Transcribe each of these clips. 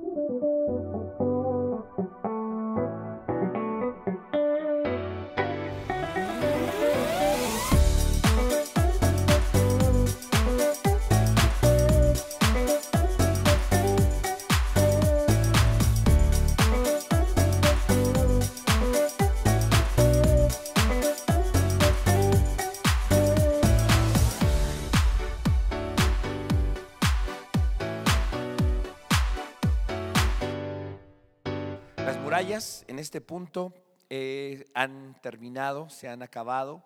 Thank you. En este punto eh, han terminado, se han acabado,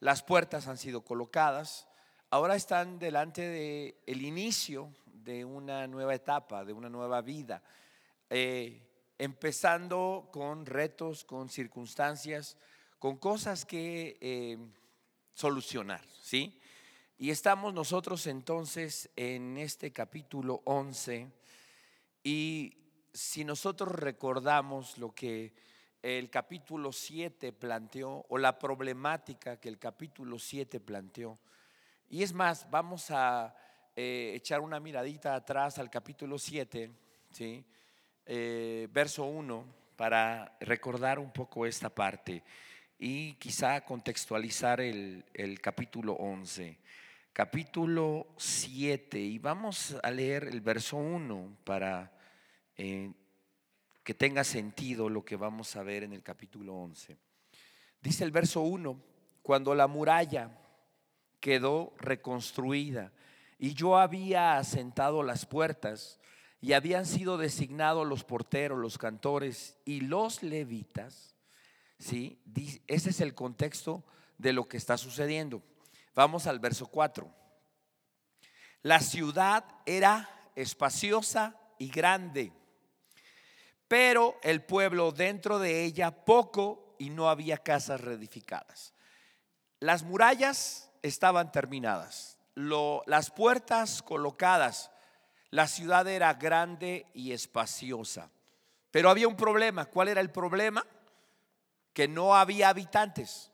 las puertas han sido colocadas, ahora están delante del el inicio de una nueva etapa, de una nueva vida, eh, empezando con retos, con circunstancias, con cosas que eh, solucionar, ¿sí? Y estamos nosotros entonces en este capítulo 11 y si nosotros recordamos lo que el capítulo 7 planteó o la problemática que el capítulo 7 planteó, y es más, vamos a eh, echar una miradita atrás al capítulo 7, ¿sí? Eh, verso 1, para recordar un poco esta parte y quizá contextualizar el, capítulo 11. Capítulo 7, y vamos a leer el verso 1 para eh, que tenga sentido lo que vamos a ver en el capítulo 11. Dice el verso 1, cuando la muralla quedó reconstruida y yo había asentado las puertas y habían sido designados los porteros, los cantores y los levitas, ¿sí? Ese es el contexto de lo que está sucediendo. Vamos al verso 4. La ciudad era espaciosa y grande pero el pueblo dentro de ella poco y no había casas reedificadas. Las murallas estaban terminadas, las puertas colocadas, la ciudad era grande y espaciosa. Pero había un problema. ¿Cuál era el problema? Que no había habitantes,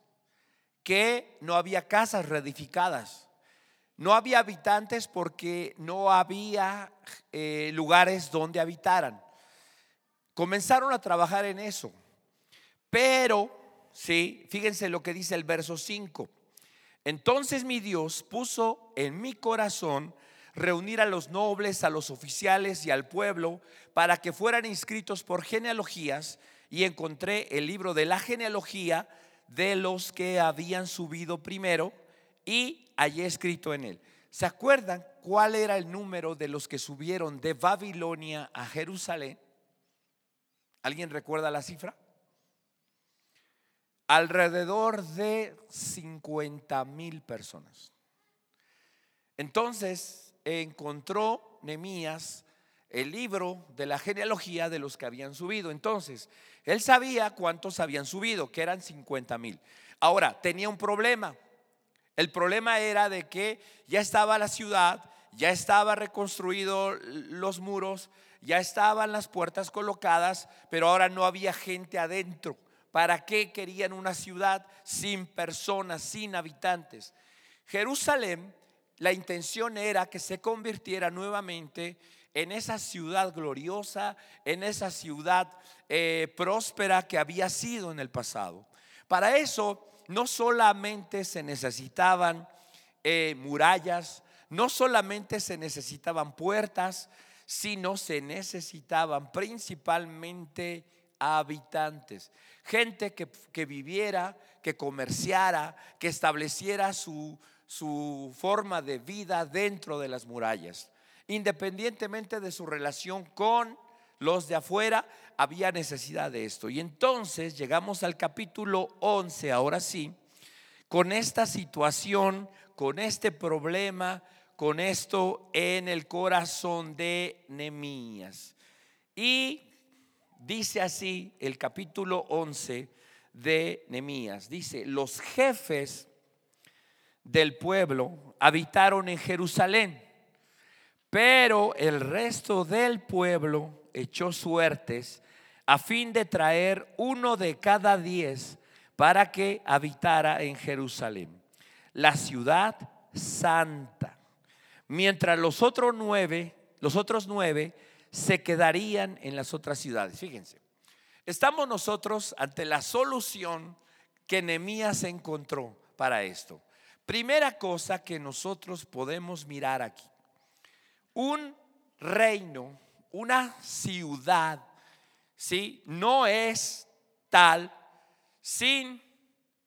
que no había casas reedificadas. No había habitantes porque no había eh, lugares donde habitaran. Comenzaron a trabajar en eso. Pero, sí, fíjense lo que dice el verso 5. Entonces mi Dios puso en mi corazón reunir a los nobles, a los oficiales y al pueblo para que fueran inscritos por genealogías y encontré el libro de la genealogía de los que habían subido primero y hallé escrito en él. ¿Se acuerdan cuál era el número de los que subieron de Babilonia a Jerusalén? ¿Alguien recuerda la cifra? Alrededor de 50 mil personas. Entonces encontró Nemías el libro de la genealogía de los que habían subido. Entonces, él sabía cuántos habían subido, que eran 50 mil. Ahora, tenía un problema. El problema era de que ya estaba la ciudad, ya estaba reconstruido los muros, ya estaban las puertas colocadas, pero ahora no había gente adentro. ¿Para qué querían una ciudad sin personas, sin habitantes? Jerusalén, la intención era que se convirtiera nuevamente en esa ciudad gloriosa, en esa ciudad eh, próspera que había sido en el pasado. Para eso no solamente se necesitaban eh, murallas, no solamente se necesitaban puertas, sino se necesitaban principalmente habitantes, gente que, viviera, que comerciara, que estableciera su, su forma de vida dentro de las murallas. Independientemente de su relación con los de afuera, había necesidad de esto. Y entonces llegamos al capítulo 11, ahora sí, con esta situación, con este problema, con esto en el corazón de Nemías. Y dice así el capítulo 11 de Nemías. Dice, los jefes del pueblo habitaron en Jerusalén, pero el resto del pueblo echó suertes a fin de traer uno de cada diez para que habitara en Jerusalén, la ciudad santa mientras los otros nueve, los otros nueve se quedarían en las otras ciudades. Fíjense, estamos nosotros ante la solución que Nehemías encontró para esto. Primera cosa que nosotros podemos mirar aquí. Un reino, una ciudad, ¿sí? No es tal sin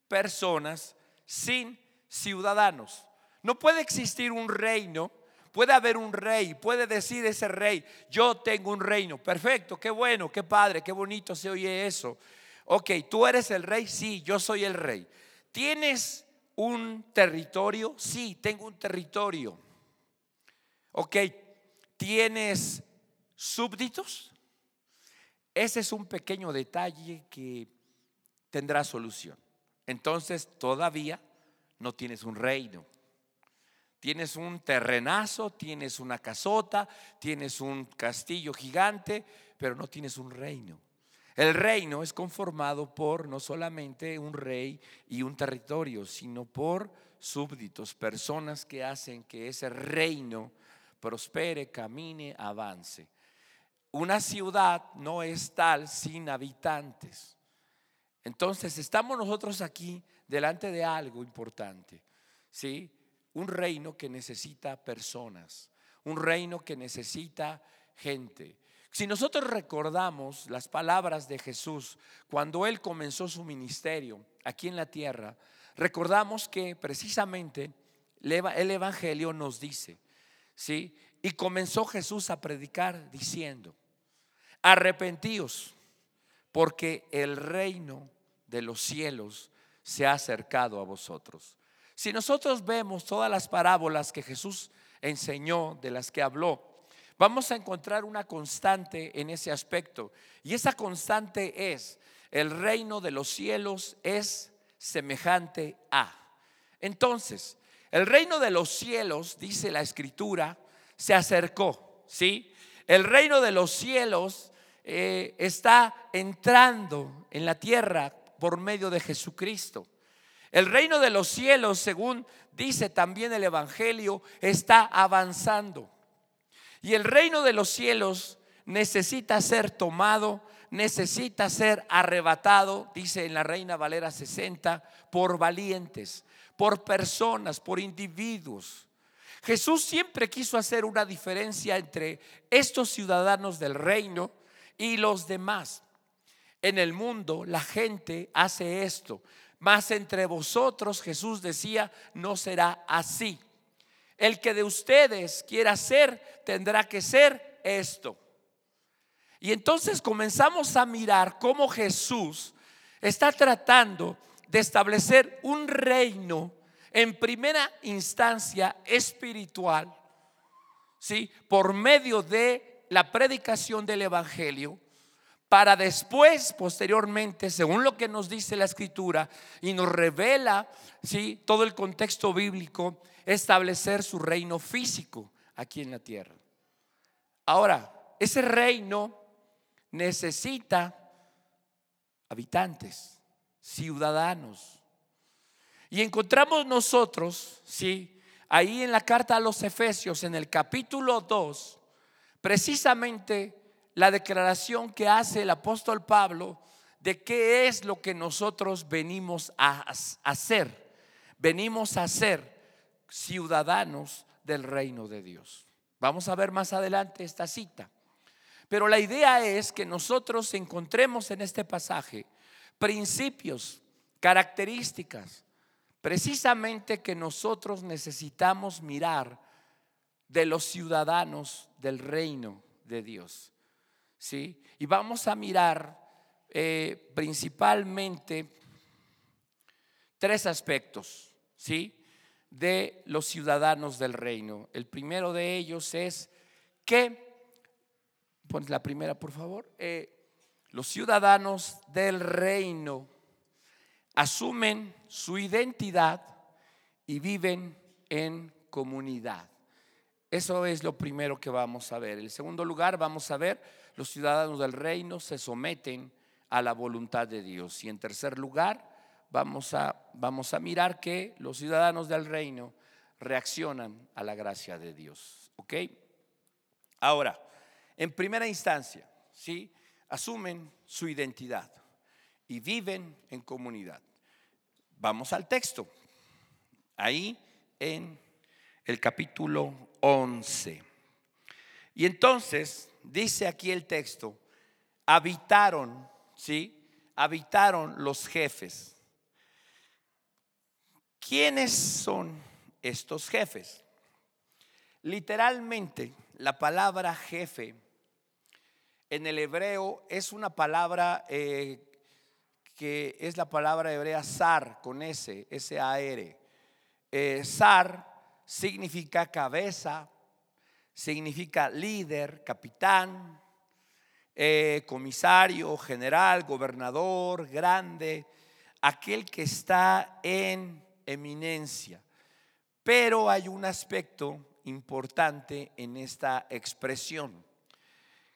personas, sin ciudadanos. No puede existir un reino, puede haber un rey, puede decir ese rey, yo tengo un reino. Perfecto, qué bueno, qué padre, qué bonito se oye eso. Ok, tú eres el rey, sí, yo soy el rey. ¿Tienes un territorio? Sí, tengo un territorio. Ok, ¿tienes súbditos? Ese es un pequeño detalle que tendrá solución. Entonces todavía no tienes un reino. Tienes un terrenazo, tienes una casota, tienes un castillo gigante, pero no tienes un reino. El reino es conformado por no solamente un rey y un territorio, sino por súbditos, personas que hacen que ese reino prospere, camine, avance. Una ciudad no es tal sin habitantes. Entonces estamos nosotros aquí delante de algo importante, ¿sí? Un reino que necesita personas, un reino que necesita gente. Si nosotros recordamos las palabras de Jesús cuando Él comenzó su ministerio aquí en la tierra, recordamos que precisamente el Evangelio nos dice, ¿sí? Y comenzó Jesús a predicar diciendo, arrepentíos, porque el reino de los cielos se ha acercado a vosotros. Si nosotros vemos todas las parábolas que Jesús enseñó, de las que habló, vamos a encontrar una constante en ese aspecto. Y esa constante es, el reino de los cielos es semejante a. Entonces, el reino de los cielos, dice la escritura, se acercó, ¿sí? El reino de los cielos eh, está entrando en la tierra por medio de Jesucristo. El reino de los cielos, según dice también el Evangelio, está avanzando. Y el reino de los cielos necesita ser tomado, necesita ser arrebatado, dice en la Reina Valera 60, por valientes, por personas, por individuos. Jesús siempre quiso hacer una diferencia entre estos ciudadanos del reino y los demás. En el mundo la gente hace esto, mas entre vosotros Jesús decía, no será así. El que de ustedes quiera ser, tendrá que ser esto. Y entonces comenzamos a mirar cómo Jesús está tratando de establecer un reino en primera instancia espiritual, ¿sí? Por medio de la predicación del evangelio para después, posteriormente, según lo que nos dice la escritura y nos revela ¿sí? todo el contexto bíblico, establecer su reino físico aquí en la tierra. Ahora, ese reino necesita habitantes, ciudadanos. Y encontramos nosotros, sí, ahí en la carta a los Efesios, en el capítulo 2, precisamente la declaración que hace el apóstol Pablo de qué es lo que nosotros venimos a hacer. Venimos a ser ciudadanos del reino de Dios. Vamos a ver más adelante esta cita. Pero la idea es que nosotros encontremos en este pasaje principios, características, precisamente que nosotros necesitamos mirar de los ciudadanos del reino de Dios. ¿Sí? Y vamos a mirar eh, principalmente tres aspectos, ¿sí? De los ciudadanos del reino. El primero de ellos es que, pon la primera por favor, eh, los ciudadanos del reino asumen su identidad y viven en comunidad. Eso es lo primero que vamos a ver. En segundo lugar, vamos a ver los ciudadanos del reino se someten a la voluntad de Dios. Y en tercer lugar, vamos a, vamos a mirar que los ciudadanos del reino reaccionan a la gracia de Dios. ¿Ok? Ahora, en primera instancia, ¿sí? asumen su identidad y viven en comunidad. Vamos al texto. Ahí en el capítulo 11. Y entonces dice aquí el texto, habitaron, ¿sí? Habitaron los jefes. ¿Quiénes son estos jefes? Literalmente, la palabra jefe en el hebreo es una palabra eh, que es la palabra hebrea zar con S, S-A-R. Eh, zar significa cabeza, significa líder, capitán, eh, comisario, general, gobernador, grande, aquel que está en eminencia. Pero hay un aspecto importante en esta expresión,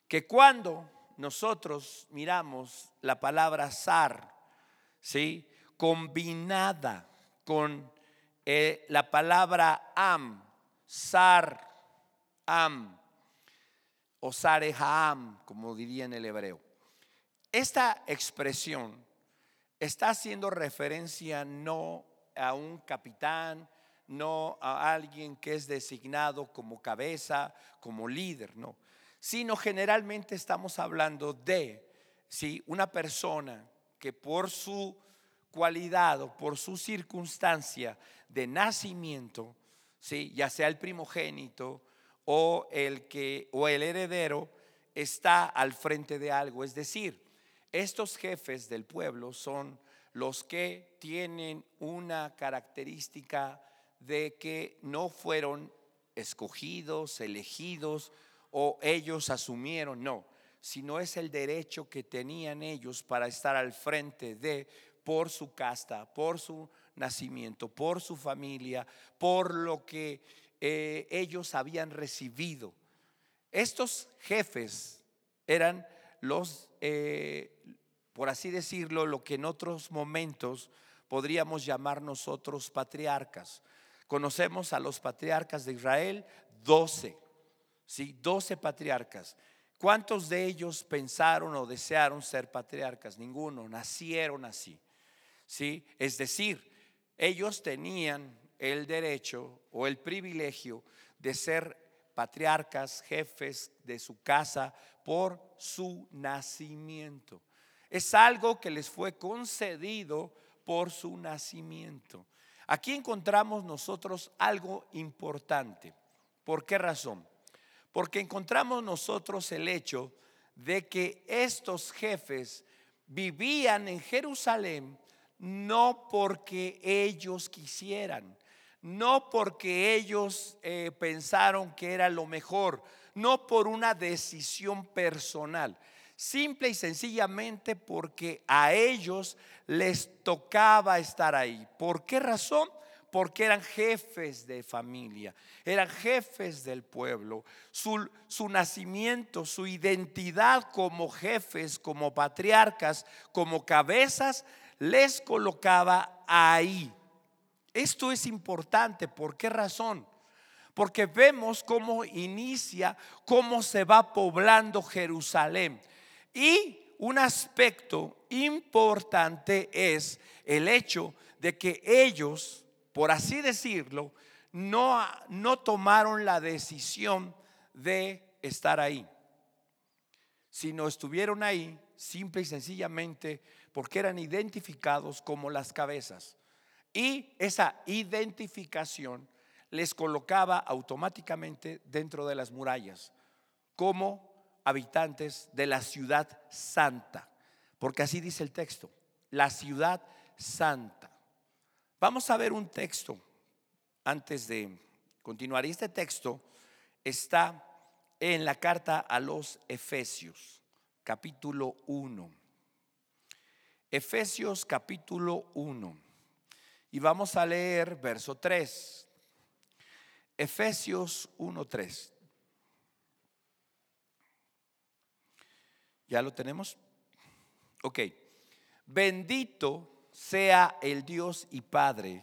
que cuando nosotros miramos la palabra zar, ¿sí? combinada con eh, la palabra am, zar, am, o Sarehaam, como diría en el hebreo. Esta expresión está haciendo referencia no a un capitán, no a alguien que es designado como cabeza, como líder, no, sino generalmente estamos hablando de ¿sí? una persona que por su cualidad o por su circunstancia de nacimiento, ya sea el primogénito o el que o el heredero está al frente de algo, es decir, estos jefes del pueblo son los que tienen una característica de que no fueron escogidos, elegidos o ellos asumieron, no, sino es el derecho que tenían ellos para estar al frente de por su casta, por su nacimiento, por su familia, por lo que eh, ellos habían recibido. Estos jefes eran los, eh, por así decirlo, lo que en otros momentos podríamos llamar nosotros patriarcas. Conocemos a los patriarcas de Israel, doce, ¿sí? Doce patriarcas. ¿Cuántos de ellos pensaron o desearon ser patriarcas? Ninguno, nacieron así. ¿Sí? Es decir, ellos tenían el derecho o el privilegio de ser patriarcas, jefes de su casa por su nacimiento. Es algo que les fue concedido por su nacimiento. Aquí encontramos nosotros algo importante. ¿Por qué razón? Porque encontramos nosotros el hecho de que estos jefes vivían en Jerusalén no porque ellos quisieran, no porque ellos eh, pensaron que era lo mejor, no por una decisión personal, simple y sencillamente porque a ellos les tocaba estar ahí. ¿Por qué razón? Porque eran jefes de familia, eran jefes del pueblo. Su, su nacimiento, su identidad como jefes, como patriarcas, como cabezas, les colocaba ahí. Esto es importante. ¿Por qué razón? Porque vemos cómo inicia, cómo se va poblando Jerusalén. Y un aspecto importante es el hecho de que ellos, por así decirlo, no, no tomaron la decisión de estar ahí, sino estuvieron ahí simple y sencillamente porque eran identificados como las cabezas. Y esa identificación les colocaba automáticamente dentro de las murallas como habitantes de la ciudad santa, porque así dice el texto, la ciudad santa. Vamos a ver un texto antes de continuar. Y este texto está en la carta a los Efesios, capítulo 1. Efesios capítulo 1. Y vamos a leer verso 3. Efesios 1.3. ¿Ya lo tenemos? Ok. Bendito sea el Dios y Padre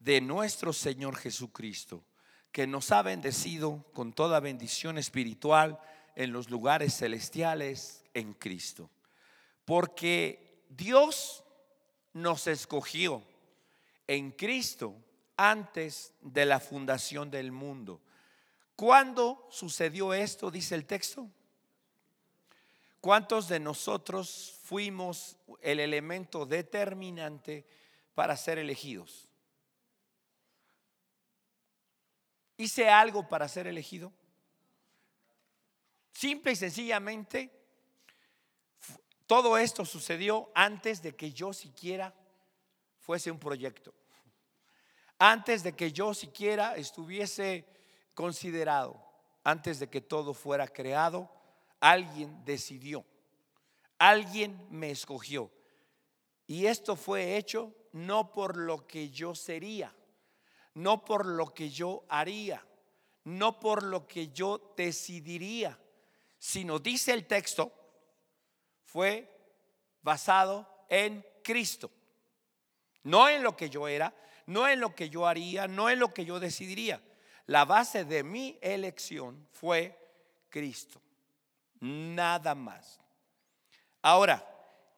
de nuestro Señor Jesucristo, que nos ha bendecido con toda bendición espiritual en los lugares celestiales en Cristo. Porque Dios nos escogió en Cristo antes de la fundación del mundo. ¿Cuándo sucedió esto? Dice el texto. ¿Cuántos de nosotros fuimos el elemento determinante para ser elegidos? ¿Hice algo para ser elegido? Simple y sencillamente, todo esto sucedió antes de que yo siquiera fuese un proyecto. Antes de que yo siquiera estuviese considerado, antes de que todo fuera creado, alguien decidió, alguien me escogió. Y esto fue hecho no por lo que yo sería, no por lo que yo haría, no por lo que yo decidiría, sino dice el texto, fue basado en Cristo. No en lo que yo era, no en lo que yo haría, no en lo que yo decidiría. La base de mi elección fue Cristo. Nada más. Ahora,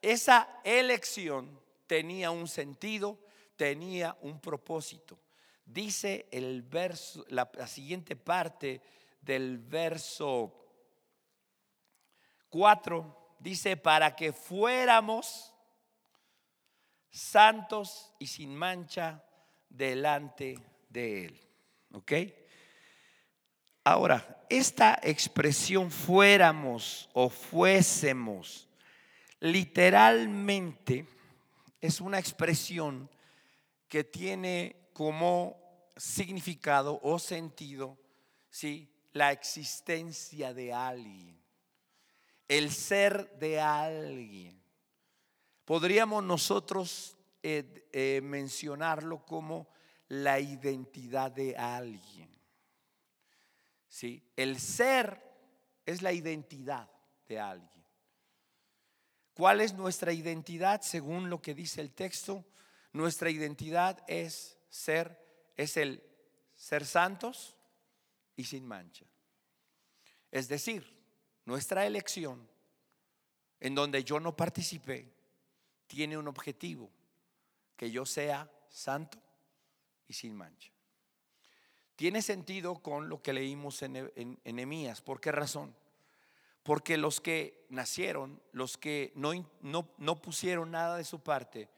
esa elección tenía un sentido, tenía un propósito. Dice el verso, la, la siguiente parte del verso 4, dice, para que fuéramos santos y sin mancha delante de Él. ¿Ok? Ahora, esta expresión fuéramos o fuésemos, literalmente es una expresión que tiene como significado o sentido, ¿sí? La existencia de alguien, el ser de alguien. Podríamos nosotros eh, eh, mencionarlo como la identidad de alguien. ¿sí? El ser es la identidad de alguien. ¿Cuál es nuestra identidad según lo que dice el texto? Nuestra identidad es ser, es el ser santos y sin mancha. Es decir, nuestra elección, en donde yo no participé, tiene un objetivo, que yo sea santo y sin mancha tiene sentido con lo que leímos en, en, ¿Por qué razón? Porque los que nacieron, los que no, no, no pusieron nada de su parte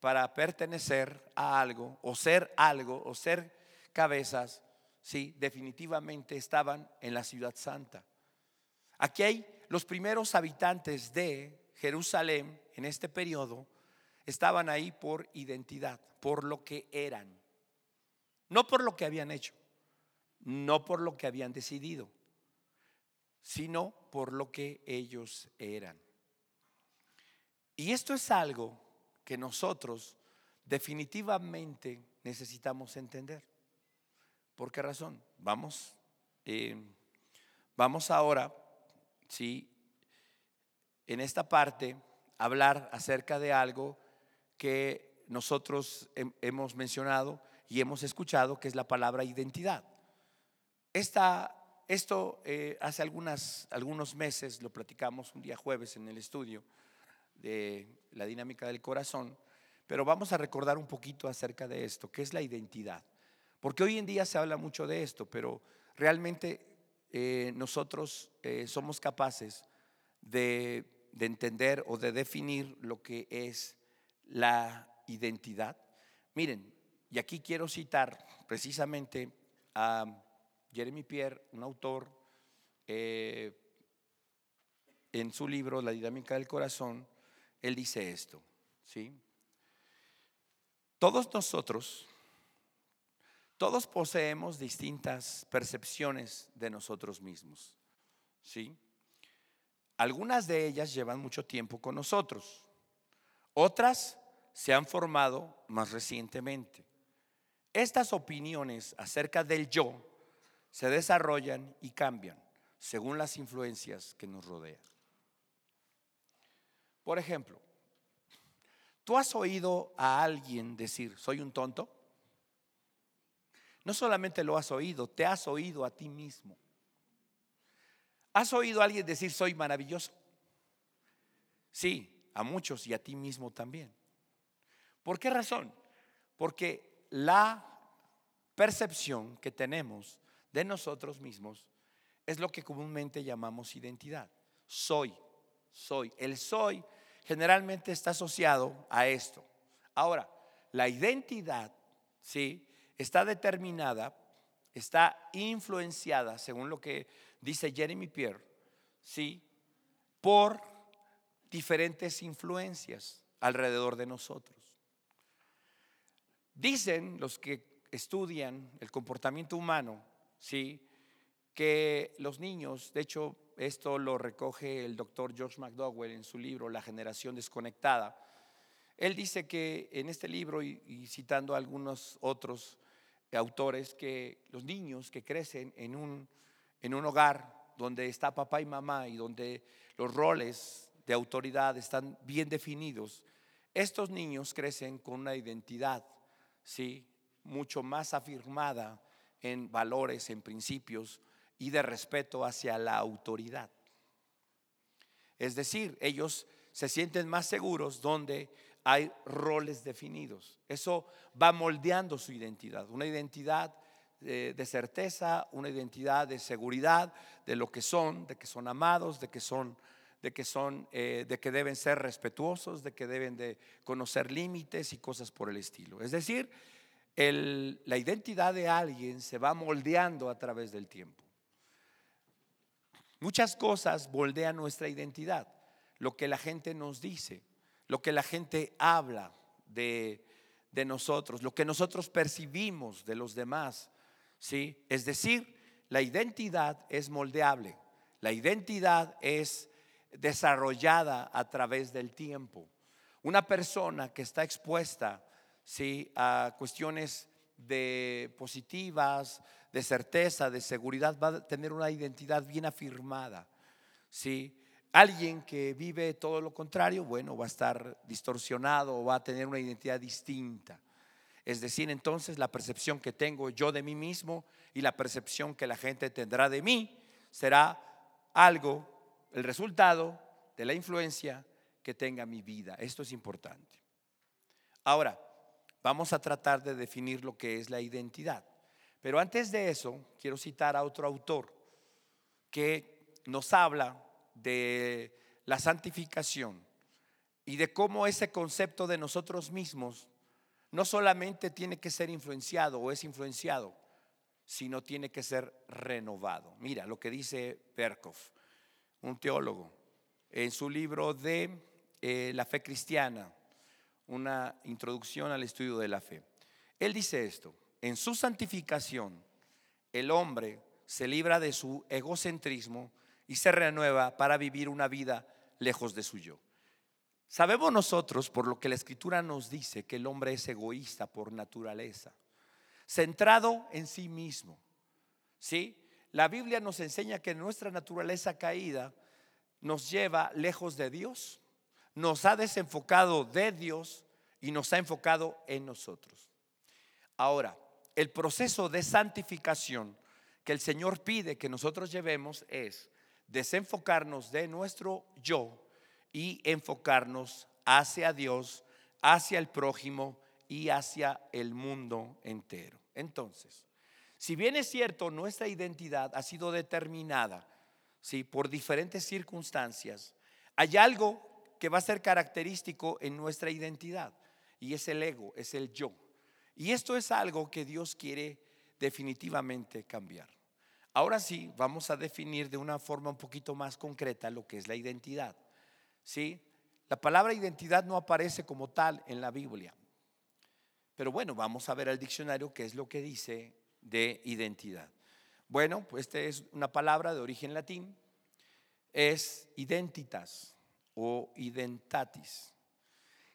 para pertenecer a algo, o ser algo, o ser cabezas, sí, definitivamente estaban en la ciudad santa. Aquí hay los primeros habitantes de Jerusalén en este periodo, estaban ahí por identidad, por lo que eran, no por lo que habían hecho no por lo que habían decidido, sino por lo que ellos eran. Y esto es algo que nosotros definitivamente necesitamos entender. ¿Por qué razón? Vamos, eh, vamos ahora, sí, en esta parte, hablar acerca de algo que nosotros hemos mencionado y hemos escuchado, que es la palabra identidad esto eh, hace algunas, algunos meses lo platicamos un día jueves en el estudio de la dinámica del corazón, pero vamos a recordar un poquito acerca de esto, que es la identidad. Porque hoy en día se habla mucho de esto, pero realmente eh, nosotros eh, somos capaces de, de entender o de definir lo que es la identidad. Miren, y aquí quiero citar precisamente a Jeremy Pierre, un autor, eh, en su libro La dinámica del corazón, él dice esto, ¿sí? Todos nosotros, todos poseemos distintas percepciones de nosotros mismos, ¿sí? Algunas de ellas llevan mucho tiempo con nosotros, otras se han formado más recientemente. Estas opiniones acerca del yo se desarrollan y cambian según las influencias que nos rodean. Por ejemplo, ¿tú has oído a alguien decir, soy un tonto? No solamente lo has oído, te has oído a ti mismo. ¿Has oído a alguien decir soy maravilloso? Sí, a muchos y a ti mismo también. ¿Por qué razón? Porque la percepción que tenemos de nosotros mismos es lo que comúnmente llamamos identidad. Soy, soy. El soy generalmente está asociado a esto. Ahora, la identidad, ¿sí? Está determinada, está influenciada, según lo que dice Jeremy Pierre, ¿sí? Por diferentes influencias alrededor de nosotros. Dicen los que estudian el comportamiento humano, ¿sí? que los niños, de hecho esto lo recoge el doctor George McDowell en su libro La generación desconectada, él dice que en este libro y, citando a algunos otros autores, que los niños que crecen en un, en un hogar donde está papá y mamá y donde los roles de autoridad están bien definidos, estos niños crecen con una identidad, ¿sí? mucho más afirmada en valores, en principios y de respeto hacia la autoridad. Es decir, ellos se sienten más seguros donde hay roles definidos. Eso va moldeando su identidad, una identidad de, certeza, una identidad de seguridad de lo que son, de que son amados, de que son de que son, eh, de que deben ser respetuosos, de que deben de conocer límites y cosas por el estilo. Es decir, la identidad de alguien se va moldeando a través del tiempo. Muchas cosas moldean nuestra identidad, lo que la gente nos dice, lo que la gente habla de, de nosotros, lo que nosotros percibimos de los demás. ¿sí? Es decir, la identidad es moldeable, la identidad es desarrollada a través del tiempo. Una persona que está expuesta ¿sí? a cuestiones de positivas, de certeza, de seguridad, va a tener una identidad bien afirmada. ¿sí? Alguien que vive todo lo contrario, bueno, va a estar distorsionado o va a tener una identidad distinta. Es decir, entonces la percepción que tengo yo de mí mismo y la percepción que la gente tendrá de mí será algo el resultado de la influencia que tenga mi vida. Esto es importante. Ahora, vamos a tratar de definir lo que es la identidad. Pero antes de eso, quiero citar a otro autor que nos habla de la santificación y de cómo ese concepto de nosotros mismos no solamente tiene que ser influenciado o es influenciado, sino tiene que ser renovado. Mira lo que dice Berkov un teólogo, en su libro de eh, La fe cristiana, una introducción al estudio de la fe. Él dice esto, en su santificación el hombre se libra de su egocentrismo y se renueva para vivir una vida lejos de su yo. Sabemos nosotros, por lo que la escritura nos dice, que el hombre es egoísta por naturaleza, centrado en sí mismo. ¿Sí? La Biblia nos enseña que nuestra naturaleza caída nos lleva lejos de Dios, nos ha desenfocado de Dios y nos ha enfocado en nosotros. Ahora, el proceso de santificación que el Señor pide que nosotros llevemos es desenfocarnos de nuestro yo y enfocarnos hacia Dios, hacia el prójimo y hacia el mundo entero. Entonces, si bien es cierto, nuestra identidad ha sido determinada ¿sí? por diferentes circunstancias, hay algo que va a ser característico en nuestra identidad y es el ego, es el yo. Y esto es algo que Dios quiere definitivamente cambiar. Ahora sí, vamos a definir de una forma un poquito más concreta lo que es la identidad. ¿Sí? La palabra identidad no aparece como tal en la Biblia. Pero bueno, vamos a ver al diccionario qué es lo que dice de identidad. Bueno, pues esta es una palabra de origen latín, es identitas o identatis.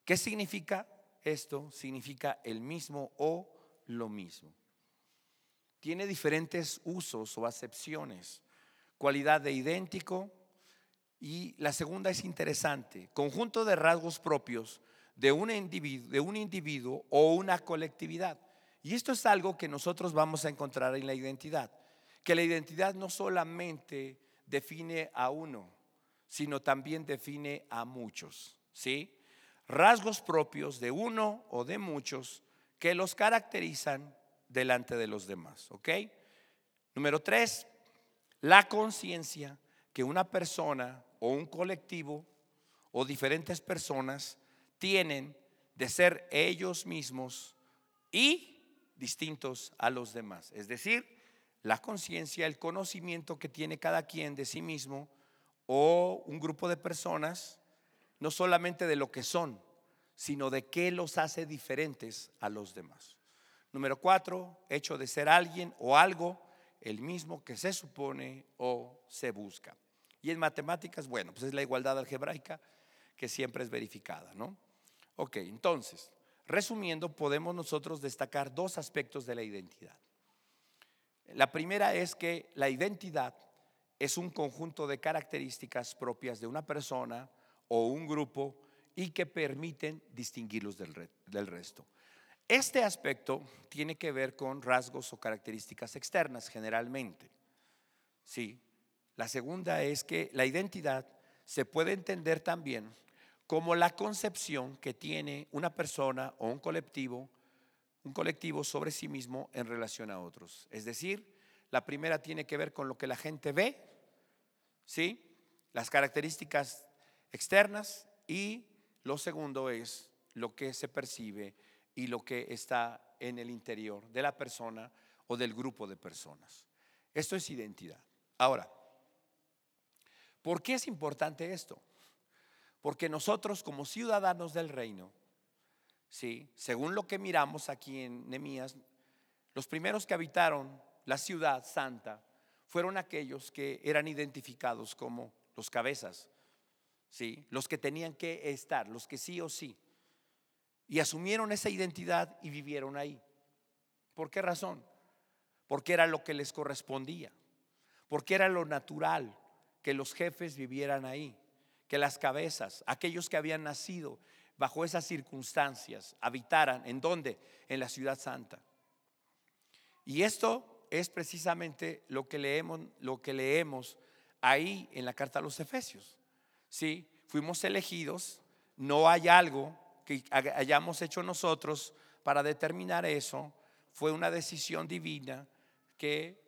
¿Qué significa esto? Significa el mismo o lo mismo. Tiene diferentes usos o acepciones. Cualidad de idéntico y la segunda es interesante, conjunto de rasgos propios de un individuo, o una colectividad. Y esto es algo que nosotros vamos a encontrar en la identidad, que la identidad no solamente define a uno, sino también define a muchos, ¿sí? Rasgos propios de uno o de muchos que los caracterizan delante de los demás, ¿ok? Número tres, la conciencia que una persona o un colectivo o diferentes personas tienen de ser ellos mismos y distintos a los demás. Es decir, la conciencia, el conocimiento que tiene cada quien de sí mismo o un grupo de personas, no solamente de lo que son, sino de qué los hace diferentes a los demás. Número cuatro, hecho de ser alguien o algo, el mismo que se supone o se busca. Y en matemáticas, bueno, pues es la igualdad algebraica que siempre es verificada, ¿no? Ok, entonces, resumiendo, podemos nosotros destacar dos aspectos de la identidad. La primera es que la identidad es un conjunto de características propias de una persona o un grupo y que permiten distinguirlos del, del resto. Este aspecto tiene que ver con rasgos o características externas generalmente. Sí. La segunda es que la identidad se puede entender también como la concepción que tiene una persona o un colectivo, un colectivo sobre sí mismo en relación a otros. Es decir, la primera tiene que ver con lo que la gente ve, ¿sí? Las características externas y lo segundo es lo que se percibe y lo que está en el interior de la persona o del grupo de personas. Esto es identidad. Ahora, ¿por qué es importante esto? Porque nosotros como ciudadanos del reino, ¿sí? según lo que miramos aquí en Nemías, los primeros que habitaron la ciudad santa fueron aquellos que eran identificados como los cabezas, ¿sí? los que tenían que estar, los que sí o sí. Y asumieron esa identidad y vivieron ahí. ¿Por qué razón? Porque era lo que les correspondía, porque era lo natural que los jefes vivieran ahí que las cabezas, aquellos que habían nacido bajo esas circunstancias, habitaran en dónde? En la ciudad santa. Y esto es precisamente lo que leemos, lo que leemos ahí en la carta a los Efesios. Sí, fuimos elegidos, no hay algo que hayamos hecho nosotros para determinar eso, fue una decisión divina que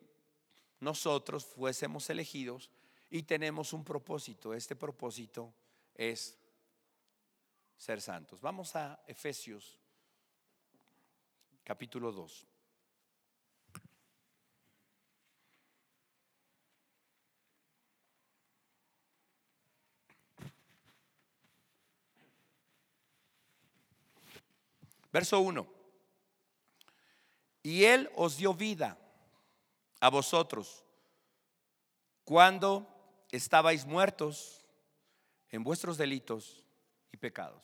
nosotros fuésemos elegidos y tenemos un propósito. Este propósito es ser santos. Vamos a Efesios capítulo 2. Verso 1. Y Él os dio vida a vosotros cuando estabais muertos en vuestros delitos y pecados.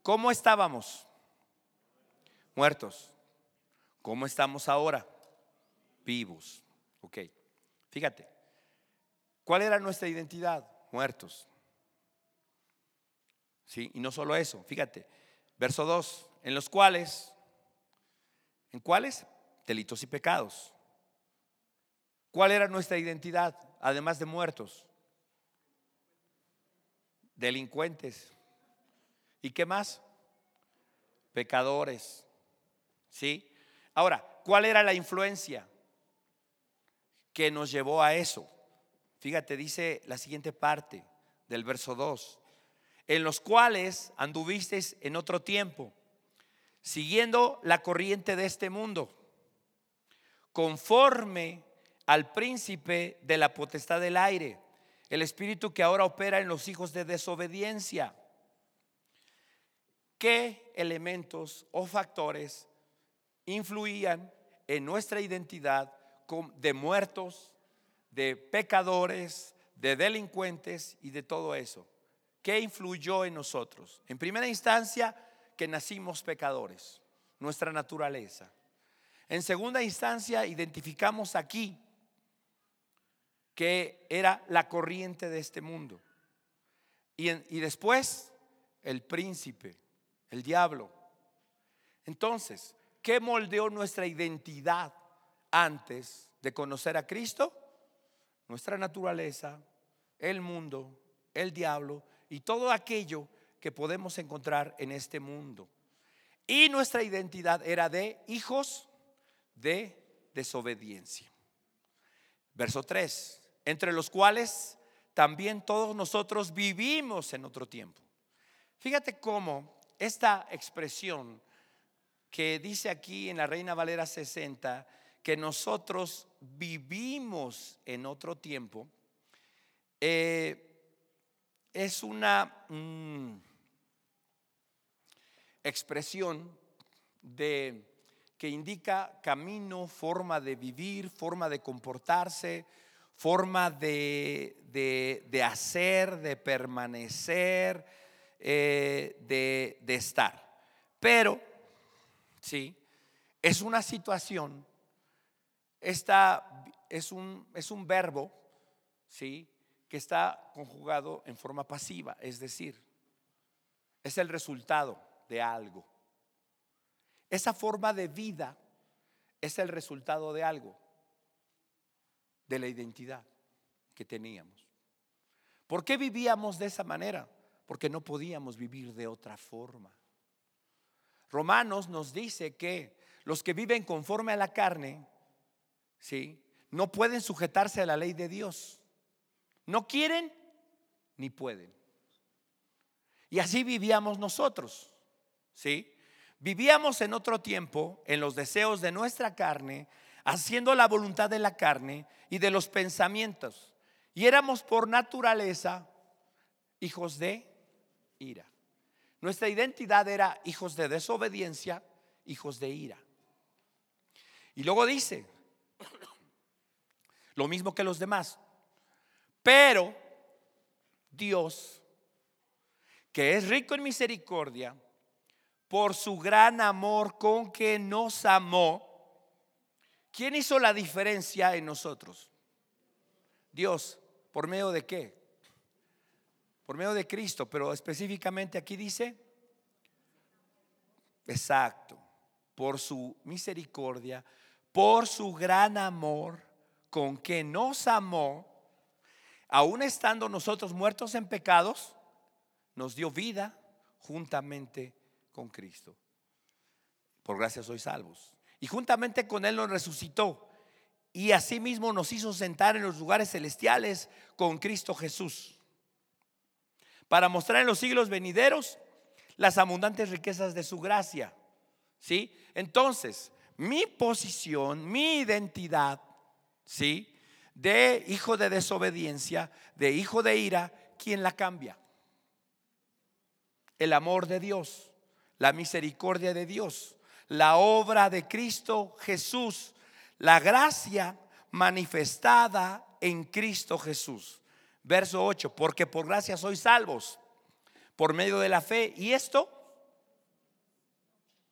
¿Cómo estábamos? Muertos. ¿Cómo estamos ahora? Vivos. Ok. Fíjate. ¿Cuál era nuestra identidad? Muertos. Sí, y no solo eso, fíjate. Verso 2, en los cuales, ¿en cuáles? Delitos y pecados. ¿Cuál era nuestra identidad? además de muertos, delincuentes. ¿Y qué más? Pecadores. ¿Sí? Ahora, ¿cuál era la influencia que nos llevó a eso? Fíjate, dice la siguiente parte del verso 2, en los cuales anduvisteis en otro tiempo, siguiendo la corriente de este mundo, conforme al príncipe de la potestad del aire, el espíritu que ahora opera en los hijos de desobediencia. ¿Qué elementos o factores influían en nuestra identidad de muertos, de pecadores, de delincuentes y de todo eso? ¿Qué influyó en nosotros? En primera instancia, que nacimos pecadores, nuestra naturaleza. En segunda instancia, identificamos aquí que era la corriente de este mundo. Y, y después el príncipe, el diablo. Entonces, ¿qué moldeó nuestra identidad antes de conocer a Cristo? nuestra naturaleza, el mundo, el diablo y todo aquello que podemos encontrar en este mundo. Y nuestra identidad era de hijos de desobediencia. Verso 3, entre los cuales también todos nosotros vivimos en otro tiempo. Fíjate cómo esta expresión que dice aquí en la Reina Valera 60, que nosotros vivimos en otro tiempo, eh, es una mm, expresión de que indica camino, forma de vivir, forma de comportarse, forma de, de, hacer, de permanecer, eh, de, de estar. Pero, sí, es una situación, esta es un, es un verbo, sí, que está conjugado en forma pasiva, es decir, es el resultado de algo. Esa forma de vida es el resultado de algo, de la identidad que teníamos. ¿Por qué vivíamos de esa manera? Porque no podíamos vivir de otra forma. Romanos nos dice que los que viven conforme a la carne, ¿sí? No pueden sujetarse a la ley de Dios. No quieren ni pueden. Y así vivíamos nosotros, ¿sí? Vivíamos en otro tiempo, en los deseos de nuestra carne, haciendo la voluntad de la carne y de los pensamientos. Y éramos por naturaleza hijos de ira. Nuestra identidad era hijos de desobediencia, hijos de ira. Y luego dice, lo mismo que los demás, pero Dios, que es rico en misericordia, por su gran amor con que nos amó, ¿quién hizo la diferencia en nosotros? Dios, ¿por medio de qué? Por medio de Cristo, pero específicamente aquí dice, exacto, por su misericordia, por su gran amor con que nos amó, aún estando nosotros muertos en pecados, nos dio vida juntamente con Cristo. Por gracia sois salvos. Y juntamente con Él nos resucitó. Y asimismo nos hizo sentar en los lugares celestiales con Cristo Jesús. Para mostrar en los siglos venideros las abundantes riquezas de su gracia. ¿Sí? Entonces, mi posición, mi identidad, ¿sí? De hijo de desobediencia, de hijo de ira, ¿quién la cambia? El amor de Dios la misericordia de Dios, la obra de Cristo Jesús, la gracia manifestada en Cristo Jesús. Verso 8, porque por gracia sois salvos por medio de la fe. Y esto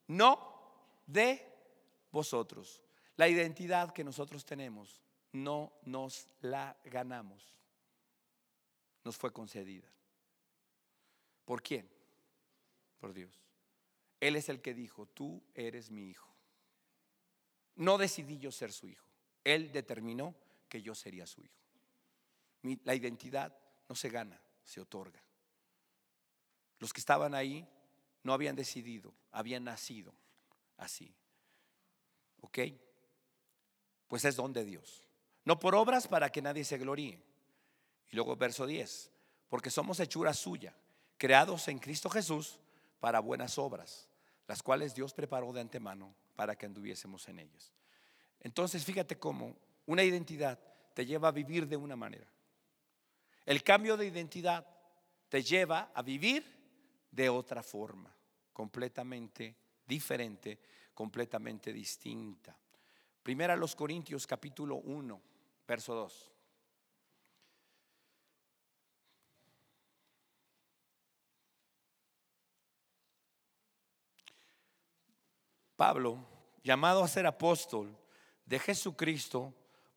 no de vosotros. La identidad que nosotros tenemos no nos la ganamos. Nos fue concedida. ¿Por quién? Por Dios. Él es el que dijo, tú eres mi hijo. No decidí yo ser su hijo. Él determinó que yo sería su hijo. la identidad no se gana, se otorga. Los que estaban ahí no habían decidido, habían nacido así. ¿Ok? Pues es don de Dios. No por obras para que nadie se gloríe. Y luego verso 10, porque somos hechura suya, creados en Cristo Jesús para buenas obras, las cuales Dios preparó de antemano para que anduviésemos en ellas. Entonces, fíjate cómo una identidad te lleva a vivir de una manera. El cambio de identidad te lleva a vivir de otra forma, completamente diferente, completamente distinta. Primera los Corintios capítulo 1, verso 2. Pablo, llamado a ser apóstol de Jesucristo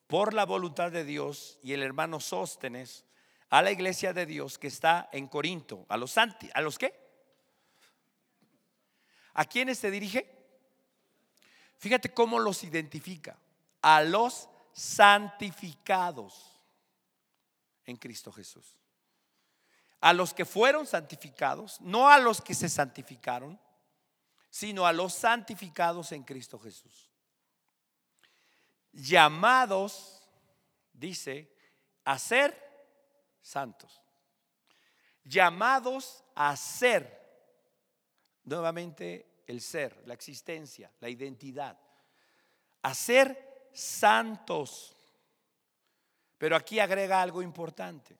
por la voluntad de Dios y el hermano Sóstenes a la iglesia de Dios que está en Corinto, a los santi, ¿a los qué? ¿A quiénes se dirige? Fíjate cómo los identifica, a los santificados. en Cristo Jesús. A los que fueron santificados, no a los que se santificaron, sino a los santificados en Cristo Jesús. Llamados, dice, a ser santos. Llamados a ser. Nuevamente el ser, la existencia, la identidad. A ser santos. Pero aquí agrega algo importante.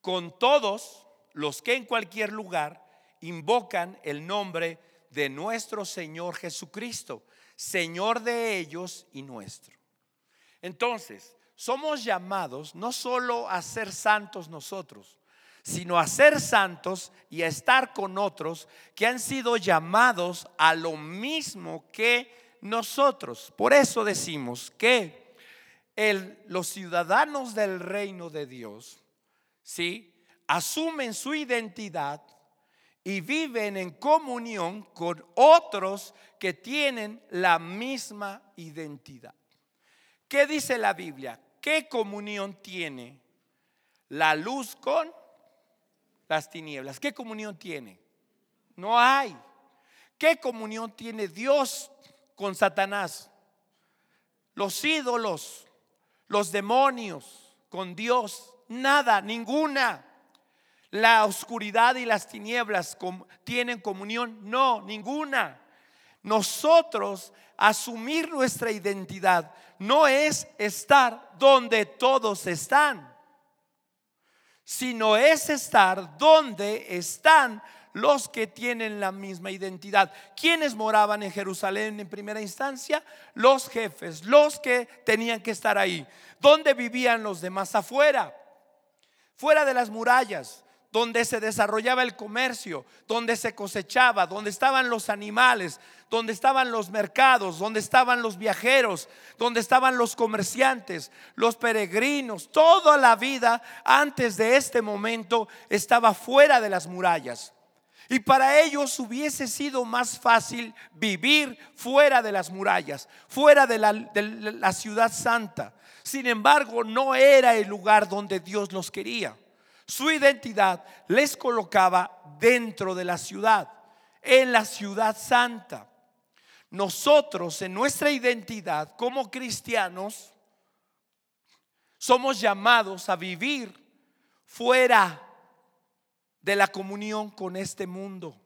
Con todos los que en cualquier lugar invocan el nombre de nuestro Señor Jesucristo, Señor de ellos y nuestro. Entonces, somos llamados no solo a ser santos nosotros, sino a ser santos y a estar con otros que han sido llamados a lo mismo que nosotros. Por eso decimos que los ciudadanos del reino de Dios, ¿sí? Asumen su identidad y viven en comunión con otros que tienen la misma identidad. ¿Qué dice la Biblia? ¿Qué comunión tiene la luz con las tinieblas? ¿Qué comunión tiene? No hay. ¿Qué comunión tiene Dios con Satanás? Los ídolos, los demonios con Dios, nada, ninguna. La oscuridad y las tinieblas tienen comunión, no, ninguna. Nosotros asumir nuestra identidad no es estar donde todos están, sino es estar donde están los que tienen la misma identidad. ¿Quiénes moraban en Jerusalén en primera instancia? Los jefes, los que tenían que estar ahí. ¿Dónde vivían los demás? Afuera, fuera de las murallas donde se desarrollaba el comercio, donde se cosechaba, donde estaban los animales, donde estaban los mercados, donde estaban los viajeros, donde estaban los comerciantes, los peregrinos. Toda la vida antes de este momento estaba fuera de las murallas. Y para ellos hubiese sido más fácil vivir fuera de las murallas, fuera de la, ciudad santa. Sin embargo, no era el lugar donde Dios los quería. Su identidad les colocaba dentro de la ciudad, en la ciudad santa. Nosotros en nuestra identidad como cristianos somos llamados a vivir fuera de la comunión con este mundo.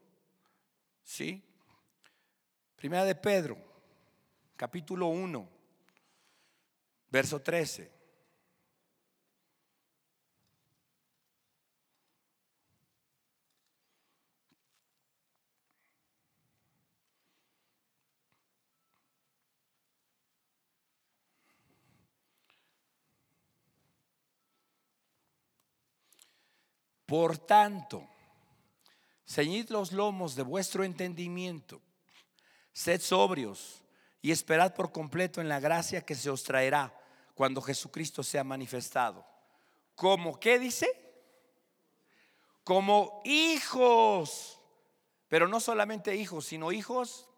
¿Sí? Primera de Pedro, capítulo 1, verso 13. Por tanto, ceñid los lomos de vuestro entendimiento, sed sobrios y esperad por completo en la gracia que se os traerá cuando Jesucristo sea manifestado. ¿Como qué dice? Como hijos, pero no solamente hijos, sino hijos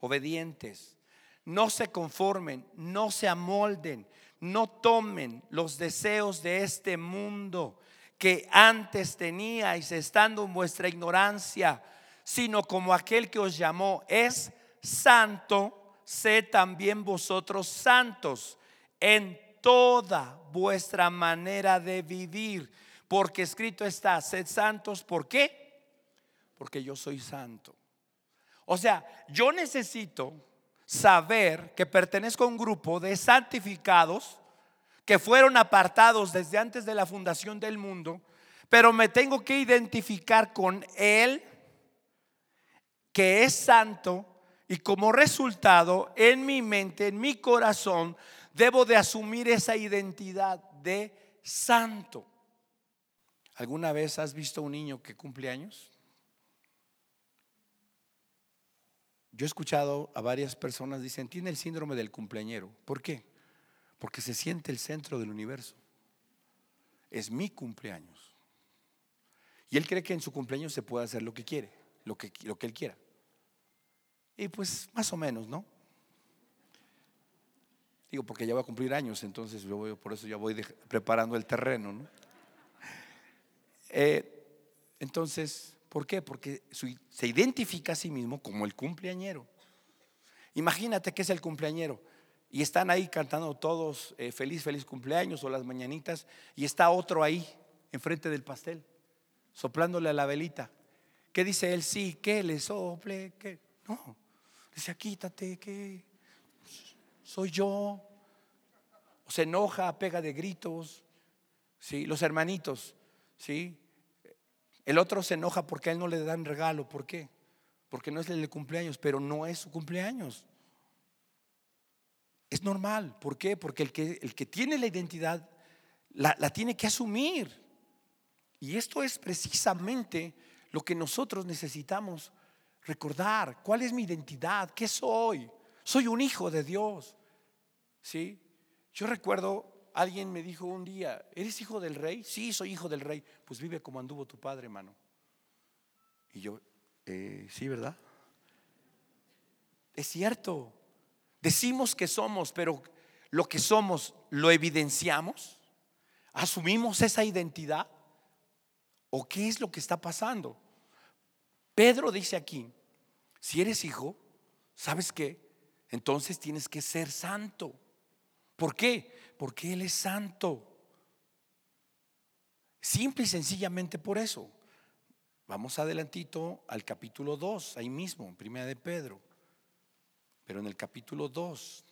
obedientes. No se conformen, no se amolden, no tomen los deseos de este mundo que antes teníais estando en vuestra ignorancia, sino como aquel que os llamó es santo, sed también vosotros santos en toda vuestra manera de vivir, porque escrito está, sed santos, ¿por qué? Porque yo soy santo. O sea, yo necesito saber que pertenezco a un grupo de santificados que fueron apartados desde antes de la fundación del mundo, pero me tengo que identificar con Él, que es santo, y como resultado, en mi mente, en mi corazón, debo de asumir esa identidad de santo. ¿Alguna vez has visto un niño que cumple años? Yo he escuchado a varias personas dicen, tiene el síndrome del cumpleañero. ¿Por qué? Porque se siente el centro del universo. Es mi cumpleaños. Y él cree que en su cumpleaños se puede hacer lo que quiere, lo que, él quiera. Y pues más o menos, ¿no? Digo, porque ya va a cumplir años, entonces yo voy, por eso ya voy preparando el terreno, ¿no? Eh, entonces, ¿por qué? Porque se identifica a sí mismo como el cumpleañero. Imagínate que es el cumpleañero y están ahí cantando todos eh, feliz, feliz cumpleaños o las mañanitas y está otro ahí enfrente del pastel, soplándole a la velita. ¿Qué dice él? Sí, que le sople, que no. Dice, quítate, que soy yo. Se enoja, pega de gritos. ¿sí? Los hermanitos, ¿sí? El otro se enoja porque a él no le dan regalo. ¿Por qué? Porque no es el de cumpleaños, pero no es su cumpleaños. Es normal. ¿Por qué? Porque el que, el que tiene la identidad la, la tiene que asumir. Y esto es precisamente lo que nosotros necesitamos recordar. ¿Cuál es mi identidad? ¿Qué soy? Soy un hijo de Dios. ¿Sí? Yo recuerdo Alguien me dijo un día, ¿eres hijo del rey? Sí, soy hijo del rey. Pues vive como anduvo tu padre, hermano. Y yo, eh, sí, ¿verdad? Es cierto. Decimos que somos, pero lo que somos lo evidenciamos. ¿Asumimos esa identidad? ¿O qué es lo que está pasando? Pedro dice aquí, si eres hijo, ¿sabes qué? Entonces tienes que ser santo. ¿Por qué? Porque Él es santo. Simple y sencillamente por eso. Vamos adelantito al capítulo 2, ahí mismo, en primera de Pedro. Pero en el capítulo 2,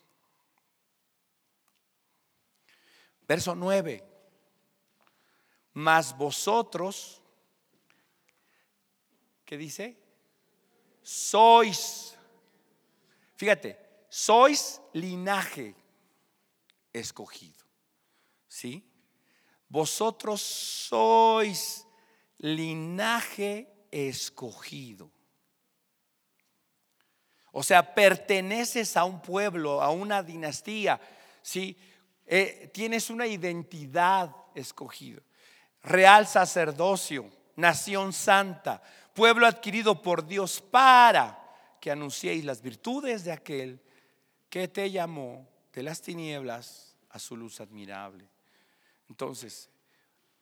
verso 9, mas vosotros, ¿qué dice? Sois, fíjate, sois linaje escogido. ¿Sí? Vosotros sois linaje escogido. O sea, perteneces a un pueblo, a una dinastía, ¿sí? Eh, tienes una identidad escogida. Real sacerdocio, nación santa, pueblo adquirido por Dios para que anunciéis las virtudes de aquel que te llamó de las tinieblas a su luz admirable. Entonces,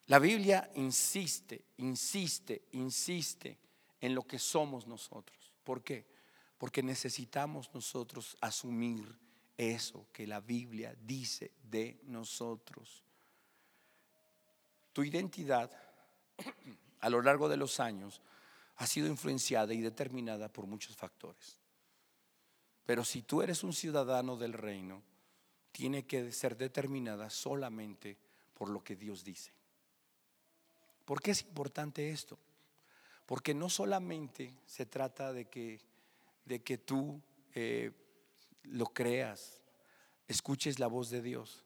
la Biblia insiste, insiste, insiste en lo que somos nosotros. ¿Por qué? Porque necesitamos nosotros asumir eso que la Biblia dice de nosotros. Tu identidad a lo largo de los años ha sido influenciada y determinada por muchos factores. Pero si tú eres un ciudadano del reino, tiene que ser determinada solamente por lo que Dios dice. ¿Por qué es importante esto? Porque no solamente se trata de que, de que tú eh, lo creas, escuches la voz de Dios,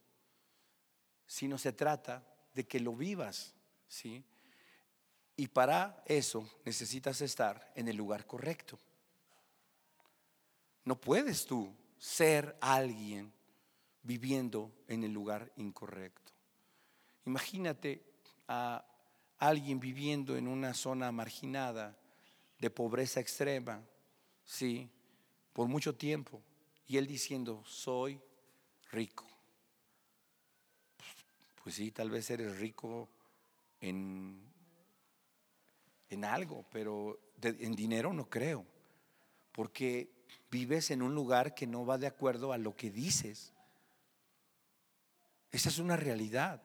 sino se trata de que lo vivas, ¿sí? Y para eso necesitas estar en el lugar correcto. No puedes tú ser alguien viviendo en el lugar incorrecto. Imagínate a alguien viviendo en una zona marginada de pobreza extrema, sí, por mucho tiempo, y él diciendo, soy rico. Pues sí, tal vez eres rico en, en algo, pero en dinero no creo, porque vives en un lugar que no va de acuerdo a lo que dices. Esa es una realidad.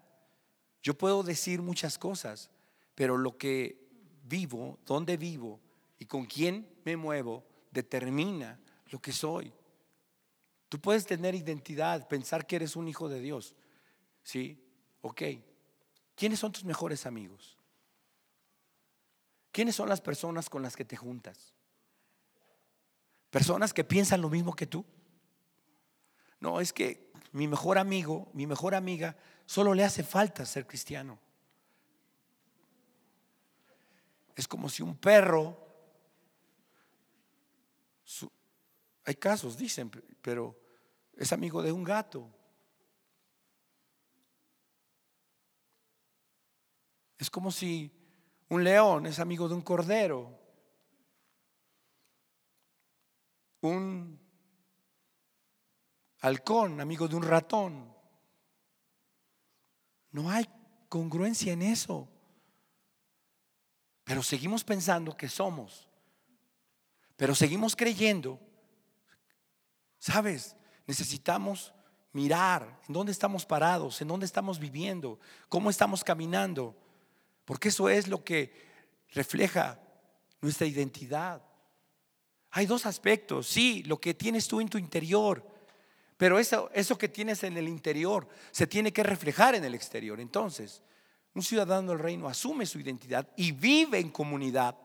Yo puedo decir muchas cosas, pero lo que vivo, dónde vivo y con quién me muevo determina lo que soy. Tú puedes tener identidad, pensar que eres un hijo de Dios. ¿Sí? Ok. ¿Quiénes son tus mejores amigos? ¿Quiénes son las personas con las que te juntas? ¿Personas que piensan lo mismo que tú? No, es que mi mejor amigo, mi mejor amiga, solo le hace falta ser cristiano. Es como si un perro, hay casos, dicen, pero es amigo de un gato. Es como si un león es amigo de un cordero. Un halcón, amigo de un ratón. No hay congruencia en eso. Pero seguimos pensando que somos. Pero seguimos creyendo. ¿Sabes? Necesitamos mirar en dónde estamos parados, en dónde estamos viviendo, cómo estamos caminando. Porque eso es lo que refleja nuestra identidad. Hay dos aspectos, sí, lo que tienes tú en tu interior, pero eso, eso que tienes en el interior se tiene que reflejar en el exterior. Entonces, un ciudadano del reino asume su identidad y vive en comunidad,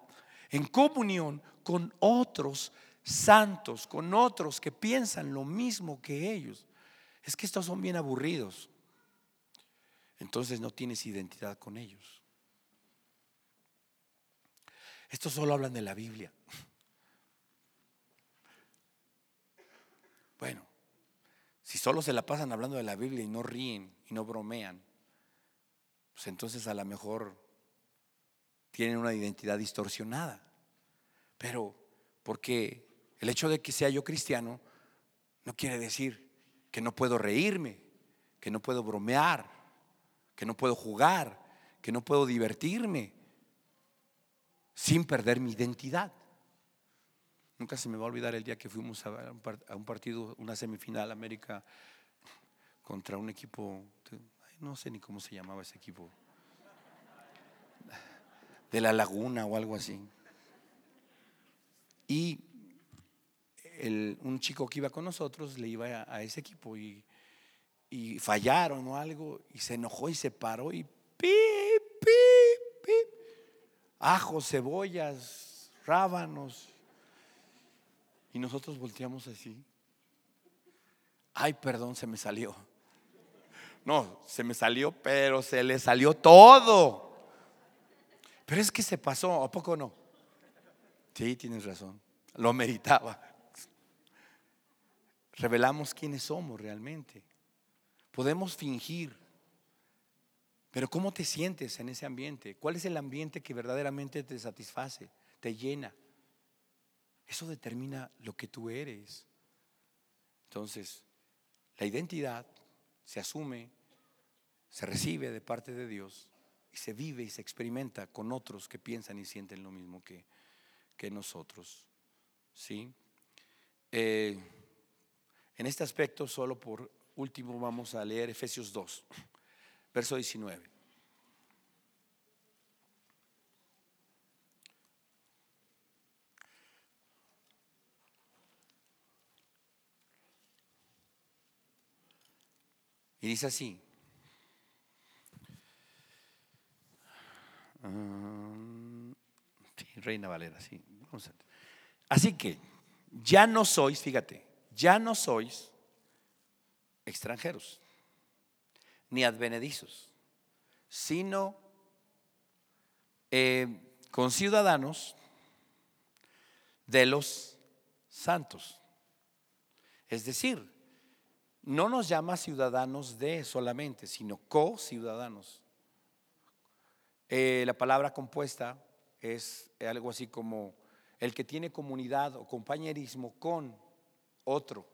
en comunión con otros santos, con otros que piensan lo mismo que ellos. Es que estos son bien aburridos. Entonces no tienes identidad con ellos. Estos solo hablan de la Biblia. Bueno, si solo se la pasan hablando de la Biblia y no ríen y no bromean, pues entonces a lo mejor tienen una identidad distorsionada. Pero porque el hecho de que sea yo cristiano no quiere decir que no puedo reírme, que no puedo bromear, que no puedo jugar, que no puedo divertirme sin perder mi identidad. Nunca se me va a olvidar el día que fuimos a un partido, una semifinal América contra un equipo, no sé ni cómo se llamaba ese equipo, de la laguna o algo así. Y un chico que iba con nosotros le iba a, ese equipo y, y, fallaron o algo y se enojó y se paró y pi, pi, pi, ajos, cebollas, rábanos y nosotros volteamos así. Ay, perdón, se me salió. No, se me salió, pero se le salió todo. Pero es que se pasó, ¿a poco no? Sí, tienes razón. Lo meritaba. Revelamos quiénes somos realmente. Podemos fingir. Pero ¿cómo te sientes en ese ambiente? ¿Cuál es el ambiente que verdaderamente te satisface, te llena? Eso determina lo que tú eres. Entonces, la identidad se asume, se recibe de parte de Dios se vive y se experimenta con otros que piensan y sienten lo mismo que, que nosotros. ¿Sí? Eh, en este aspecto, solo por último, vamos a leer Efesios 2, verso 19. Y dice así. Ah, Reina Valera, sí. Así que ya no sois, fíjate, ya no sois extranjeros, ni advenedizos, sino eh, con ciudadanos de los santos. Es decir, no nos llama ciudadanos de solamente, sino co-ciudadanos. Eh, la palabra compuesta es algo así como el que tiene comunidad o compañerismo con otro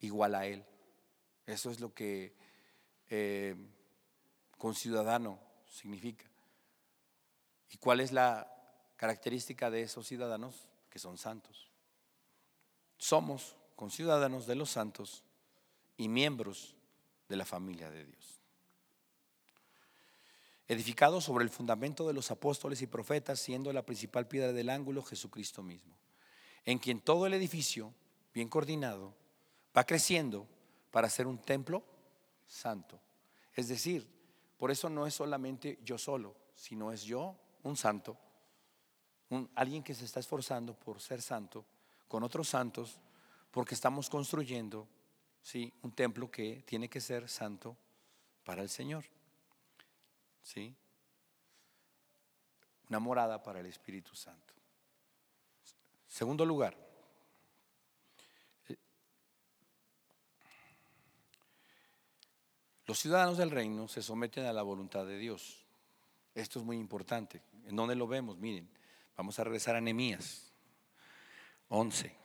igual a él. Eso es lo que eh, con ciudadano significa. ¿Y cuál es la característica de esos ciudadanos? Que son santos. Somos conciudadanos de los santos y miembros de la familia de Dios. Edificado sobre el fundamento de los apóstoles y profetas, siendo la principal piedra del ángulo Jesucristo mismo, en quien todo el edificio, bien coordinado, va creciendo para ser un templo santo. Es decir, por eso no es solamente yo solo, sino es yo, un santo, alguien que se está esforzando por ser santo, con otros santos, porque estamos construyendo ¿sí? Un templo que tiene que ser santo para el Señor. ¿Sí? Una morada para el Espíritu Santo. Segundo lugar, los ciudadanos del reino se someten a la voluntad de Dios. Esto es muy importante. ¿En dónde lo vemos? Miren, vamos a regresar a Nehemías 11.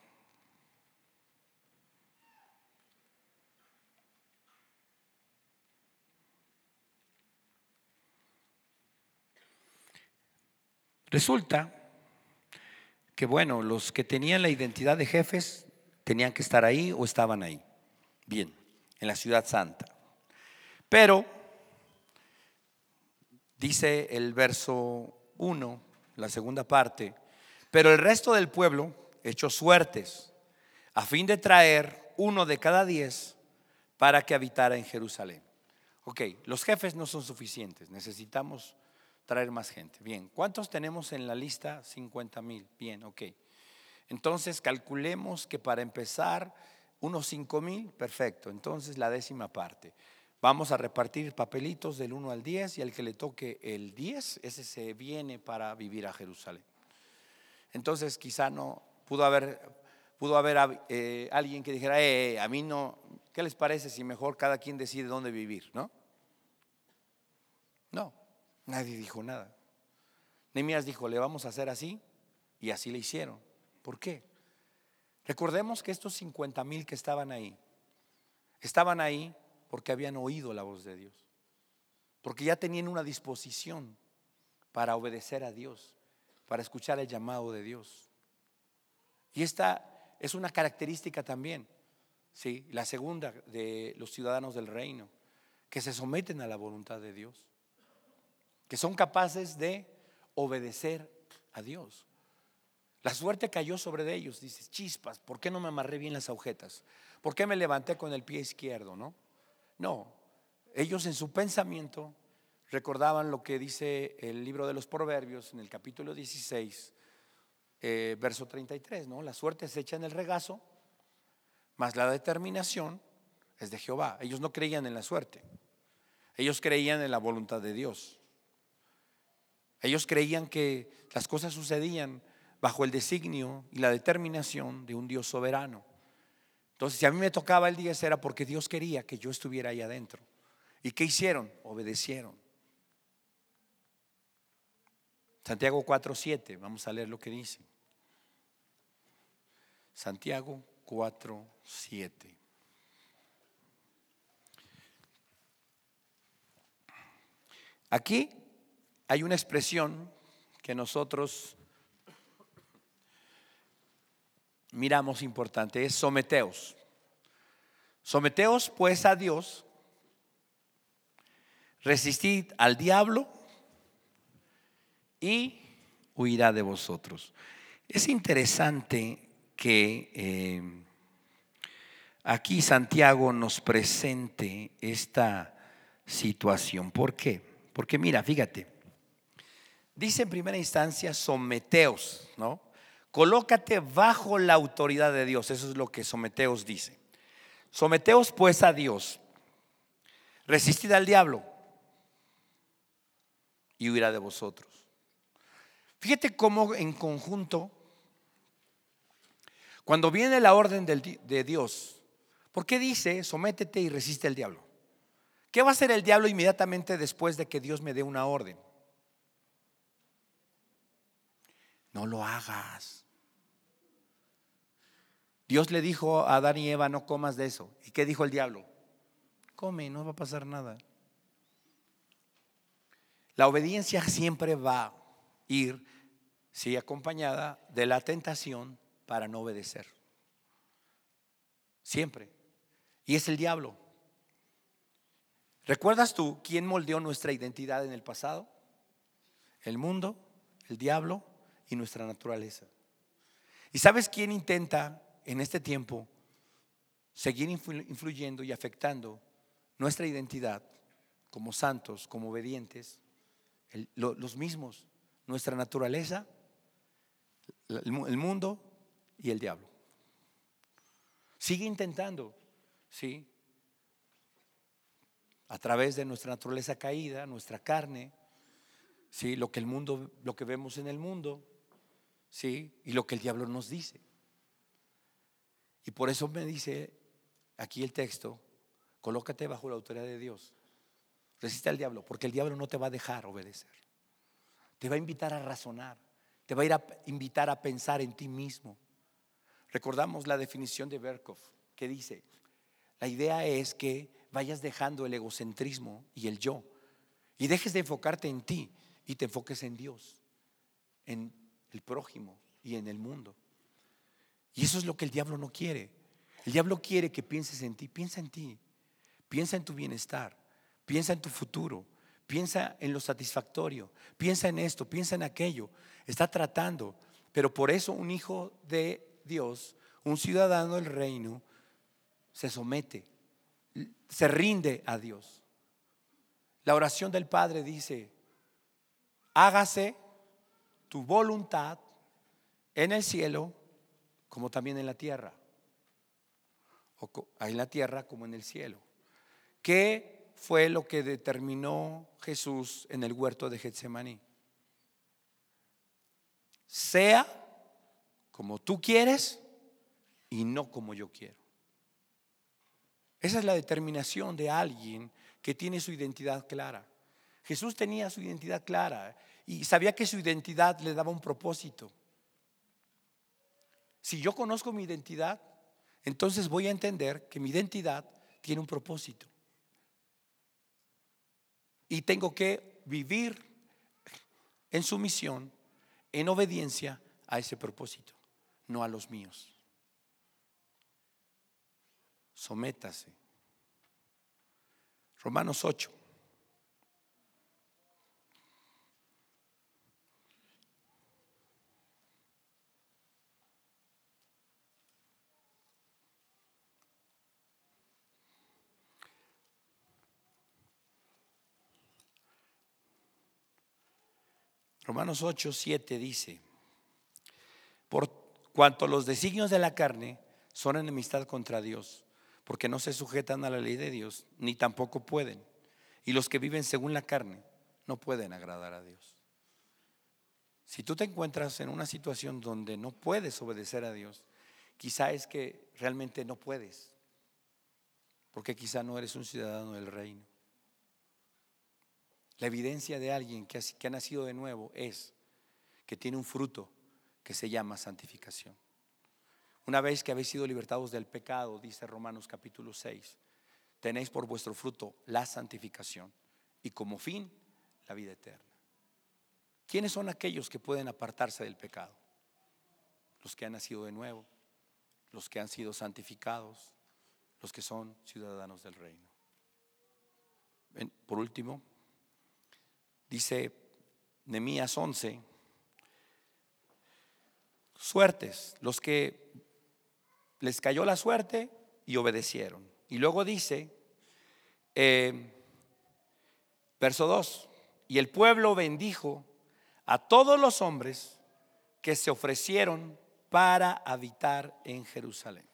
Resulta que, bueno, los que tenían la identidad de jefes tenían que estar ahí o estaban ahí. Bien, en la ciudad santa. Pero, dice el verso 1, la segunda parte, pero el resto del pueblo echó suertes a fin de traer uno de cada diez para que habitara en Jerusalén. Ok, los jefes no son suficientes, necesitamos traer más gente. Bien, ¿cuántos tenemos en la lista? 50 mil. Bien, ok. Entonces calculemos que para empezar, unos 5 mil, perfecto. Entonces la décima parte. Vamos a repartir papelitos del 1 al 10 y al que le toque el 10, ese se viene para vivir a Jerusalén. Entonces quizá no pudo haber, pudo haber eh, alguien que dijera, eh, eh, a mí no, ¿qué les parece si mejor cada quien decide dónde vivir? ¿No? No, nadie dijo nada. Nehemías dijo, le vamos a hacer así y así le hicieron. ¿Por qué? Recordemos que estos 50 mil que estaban ahí, estaban ahí porque habían oído la voz de Dios, porque ya tenían una disposición para obedecer a Dios, para escuchar el llamado de Dios. Y esta es una característica también, ¿sí? la segunda de los ciudadanos del reino, que se someten a la voluntad de Dios, que son capaces de obedecer a Dios. La suerte cayó sobre ellos, dices, chispas, ¿por qué no me amarré bien las agujetas? ¿Por qué me levanté con el pie izquierdo, no? No, ellos en su pensamiento recordaban lo que dice el libro de los Proverbios en el capítulo 16, eh, verso 33, ¿no? La suerte se echa en el regazo, mas la determinación es de Jehová. Ellos no creían en la suerte, ellos creían en la voluntad de Dios. Ellos creían que las cosas sucedían bajo el designio y la determinación de un Dios soberano. Entonces, si a mí me tocaba el 10 era porque Dios quería que yo estuviera ahí adentro. ¿Y qué hicieron? Obedecieron. Santiago 4.7, vamos a leer lo que dice. Santiago 4.7. Aquí hay una expresión que nosotros miramos importante, es someteos. Someteos pues a Dios, resistid al diablo y huirá de vosotros. Es interesante que eh, aquí Santiago nos presente esta situación. ¿Por qué? Porque mira, fíjate, dice en primera instancia, someteos, ¿no? Colócate bajo la autoridad de Dios. Eso es lo que Someteos dice. Someteos pues a Dios. Resistid al diablo y huirá de vosotros. Fíjate cómo en conjunto, cuando viene la orden de Dios, ¿por qué dice sométete y resiste al diablo? ¿Qué va a hacer el diablo inmediatamente después de que Dios me dé una orden? No lo hagas. Dios le dijo a Adán y Eva, no comas de eso. ¿Y qué dijo el diablo? Come, no va a pasar nada. La obediencia siempre va a ir, sí, acompañada de la tentación para no obedecer. Siempre. Y es el diablo. ¿Recuerdas tú quién moldeó nuestra identidad en el pasado? El mundo, el diablo y nuestra naturaleza. ¿Y sabes quién intenta en este tiempo seguir influyendo y afectando nuestra identidad como santos, como obedientes, los mismos, nuestra naturaleza, el, mundo y el diablo. Sigue intentando, ¿sí? A través de nuestra naturaleza caída, nuestra carne, ¿sí? Lo que el mundo, lo que vemos en el mundo, ¿sí? Y lo que el diablo nos dice. Y por eso me dice aquí el texto, colócate bajo la autoridad de Dios. Resiste al diablo, porque el diablo no te va a dejar obedecer. Te va a invitar a razonar, te va a ir a invitar a pensar en ti mismo. Recordamos la definición de Berkov, que dice, la idea es que vayas dejando el egocentrismo y el yo, y dejes de enfocarte en ti y te enfoques en Dios. en el prójimo y en el mundo. Y eso es lo que el diablo no quiere. El diablo quiere que pienses en ti, piensa en ti, piensa en tu bienestar, piensa en tu futuro, piensa en lo satisfactorio, piensa en esto, piensa en aquello. Está tratando, pero por eso un hijo de Dios, un ciudadano del reino, se somete, se rinde a Dios. La oración del Padre dice, hágase tu voluntad en el cielo como también en la tierra. O en la tierra como en el cielo. ¿Qué fue lo que determinó Jesús en el huerto de Getsemaní? Sea como tú quieres y no como yo quiero. Esa es la determinación de alguien que tiene su identidad clara. Jesús tenía su identidad clara y sabía que su identidad le daba un propósito. Si yo conozco mi identidad, entonces voy a entender que mi identidad tiene un propósito. Y tengo que vivir en sumisión, en obediencia a ese propósito, no a los míos. Sométase. Romanos 8. Romanos 8, 7 dice, por cuanto los designios de la carne son enemistad contra Dios, porque no se sujetan a la ley de Dios, ni tampoco pueden. Y los que viven según la carne no pueden agradar a Dios. Si tú te encuentras en una situación donde no puedes obedecer a Dios, quizá es que realmente no puedes, porque quizá no eres un ciudadano del reino. La evidencia de alguien que ha, nacido de nuevo es que tiene un fruto que se llama santificación. Una vez que habéis sido libertados del pecado, dice Romanos capítulo 6, tenéis por vuestro fruto la santificación y como fin la vida eterna. ¿Quiénes son aquellos que pueden apartarse del pecado? Los que han nacido de nuevo, los que han sido santificados, los que son ciudadanos del reino. Por último, dice Nemías 11, suertes, los que les cayó la suerte y obedecieron. Y luego dice, eh, verso 2, y el pueblo bendijo a todos los hombres que se ofrecieron para habitar en Jerusalén.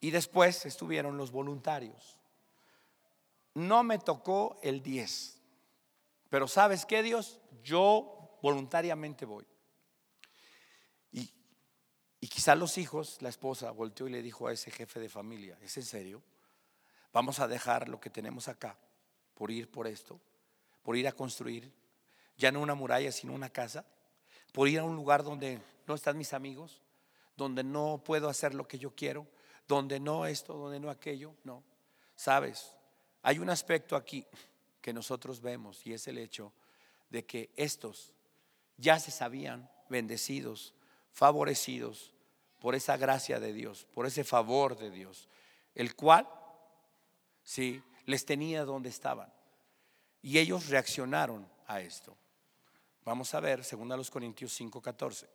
Y después estuvieron los voluntarios no me tocó el 10. Pero ¿sabes qué, Dios? Yo voluntariamente voy. Y, y quizá los hijos, la esposa, volteó y le dijo a ese jefe de familia, ¿es en serio? Vamos a dejar lo que tenemos acá por ir por esto, por ir a construir ya no una muralla, sino una casa, por ir a un lugar donde no están mis amigos, donde no puedo hacer lo que yo quiero, donde no esto, donde no aquello, no. Sabes, hay un aspecto aquí que nosotros vemos y es el hecho de que estos ya se sabían bendecidos, favorecidos por esa gracia de Dios, por ese favor de Dios, el cual, sí, les tenía donde estaban. Y ellos reaccionaron a esto. Vamos a ver, según a los Corintios 5:14.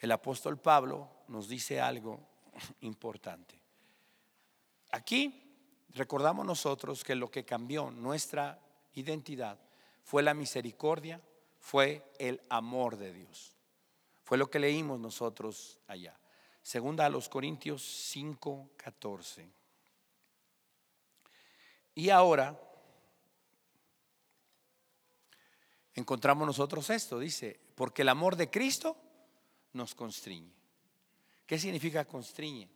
El apóstol Pablo nos dice algo importante. Aquí Recordamos nosotros que lo que cambió nuestra identidad fue la misericordia, fue el amor de Dios. Fue lo que leímos nosotros allá. Segunda a los Corintios 5, 14. Y ahora encontramos nosotros esto, dice, porque el amor de Cristo nos constriñe. ¿Qué significa constriñe?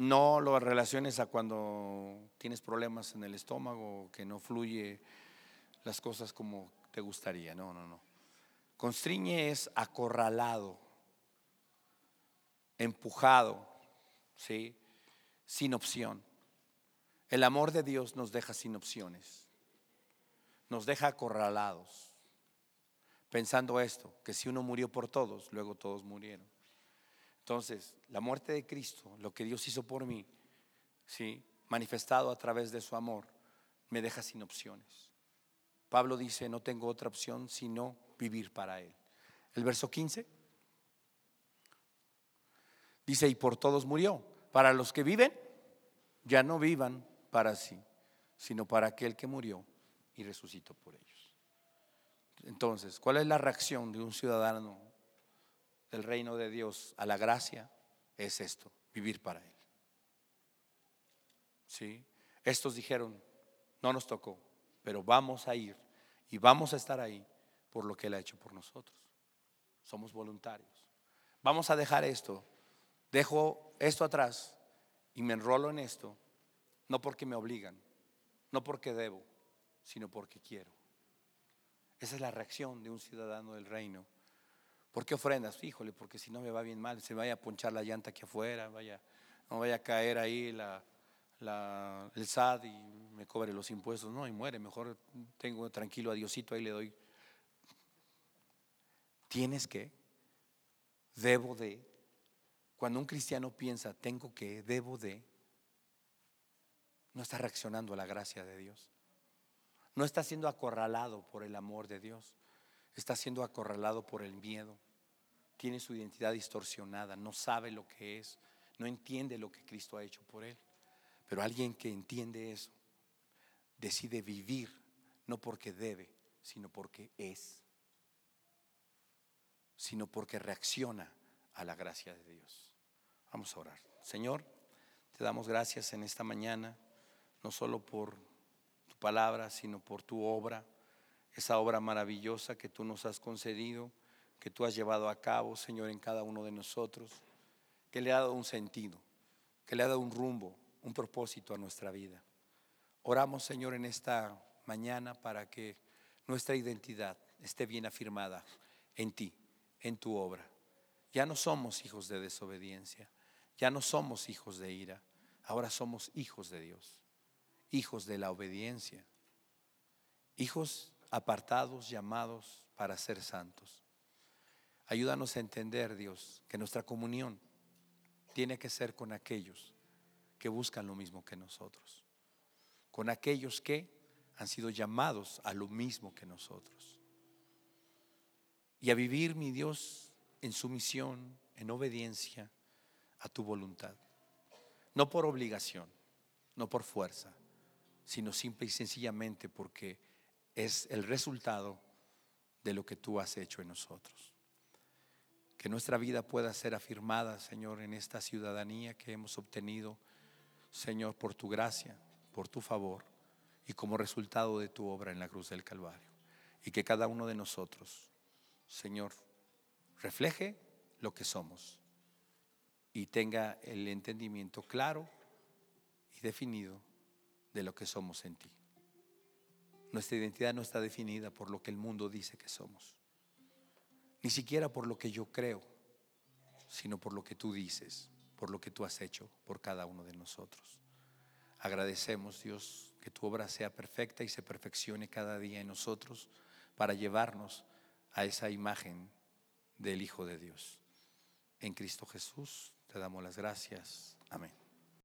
No lo relaciones a cuando tienes problemas en el estómago, que no fluye las cosas como te gustaría. No, no, no. Constriñe es acorralado, empujado, ¿sí? sin opción. El amor de Dios nos deja sin opciones, nos deja acorralados. pensando esto, que si uno murió por todos, luego todos murieron. Entonces, la muerte de Cristo, lo que Dios hizo por mí, manifestado a través de su amor, me deja sin opciones. Pablo dice, no tengo otra opción sino vivir para Él. El verso 15 dice, y por todos murió. Para los que viven, ya no vivan para sí, sino para aquel que murió y resucitó por ellos. Entonces, ¿cuál es la reacción de un ciudadano del reino de Dios a la gracia? Es esto, vivir para Él. ¿Sí? Estos dijeron, no nos tocó, pero vamos a ir y vamos a estar ahí por lo que Él ha hecho por nosotros. Somos voluntarios. Vamos a dejar esto, dejo esto atrás y me enrolo en esto, no porque me obligan, no porque debo, sino porque quiero. Esa es la reacción de un ciudadano del reino. ¿Por qué ofrendas? Híjole, porque si no me va bien mal, se vaya a ponchar la llanta aquí afuera, vaya, no vaya a caer ahí la, el SAD y me cobre los impuestos. No, y muere. Mejor tengo tranquilo a Diosito, ahí le doy. Tienes que, debo de. Cuando un cristiano piensa, tengo que, debo de, no está reaccionando a la gracia de Dios. No está siendo acorralado por el amor de Dios. Está siendo acorralado por el miedo. Tiene su identidad distorsionada. No sabe lo que es. No entiende lo que Cristo ha hecho por él. Pero alguien que entiende eso decide vivir no porque debe, sino porque es, sino porque reacciona a la gracia de Dios. Vamos a orar. Señor, te damos gracias en esta mañana, no solo por tu palabra, sino por tu obra, esa obra maravillosa que tú nos has concedido, que tú has llevado a cabo, Señor, en cada uno de nosotros, que le ha dado un sentido, que le ha dado un rumbo, un propósito a nuestra vida. Oramos, Señor, en esta mañana para que nuestra identidad esté bien afirmada en ti, en tu obra. Ya no somos hijos de desobediencia, ya no somos hijos de ira, ahora somos hijos de Dios, hijos de la obediencia, hijos apartados, llamados para ser santos. Ayúdanos a entender, Dios, que nuestra comunión tiene que ser con aquellos que buscan lo mismo que nosotros, con aquellos que han sido llamados a lo mismo que nosotros. Y a vivir, mi Dios, en sumisión, en obediencia a tu voluntad. No por obligación, no por fuerza, sino simple y sencillamente porque es el resultado de lo que tú has hecho en nosotros. Que nuestra vida pueda ser afirmada, Señor, en esta ciudadanía que hemos obtenido Señor, por tu gracia, por tu favor y como resultado de tu obra en la cruz del Calvario. Y que cada uno de nosotros, Señor, refleje lo que somos y tenga el entendimiento claro y definido de lo que somos en ti. Nuestra identidad no está definida por lo que el mundo dice que somos, ni siquiera por lo que yo creo, sino por lo que tú dices por lo que tú has hecho por cada uno de nosotros. Agradecemos, Dios, que tu obra sea perfecta y se perfeccione cada día en nosotros para llevarnos a esa imagen del Hijo de Dios. En Cristo Jesús te damos las gracias. Amén.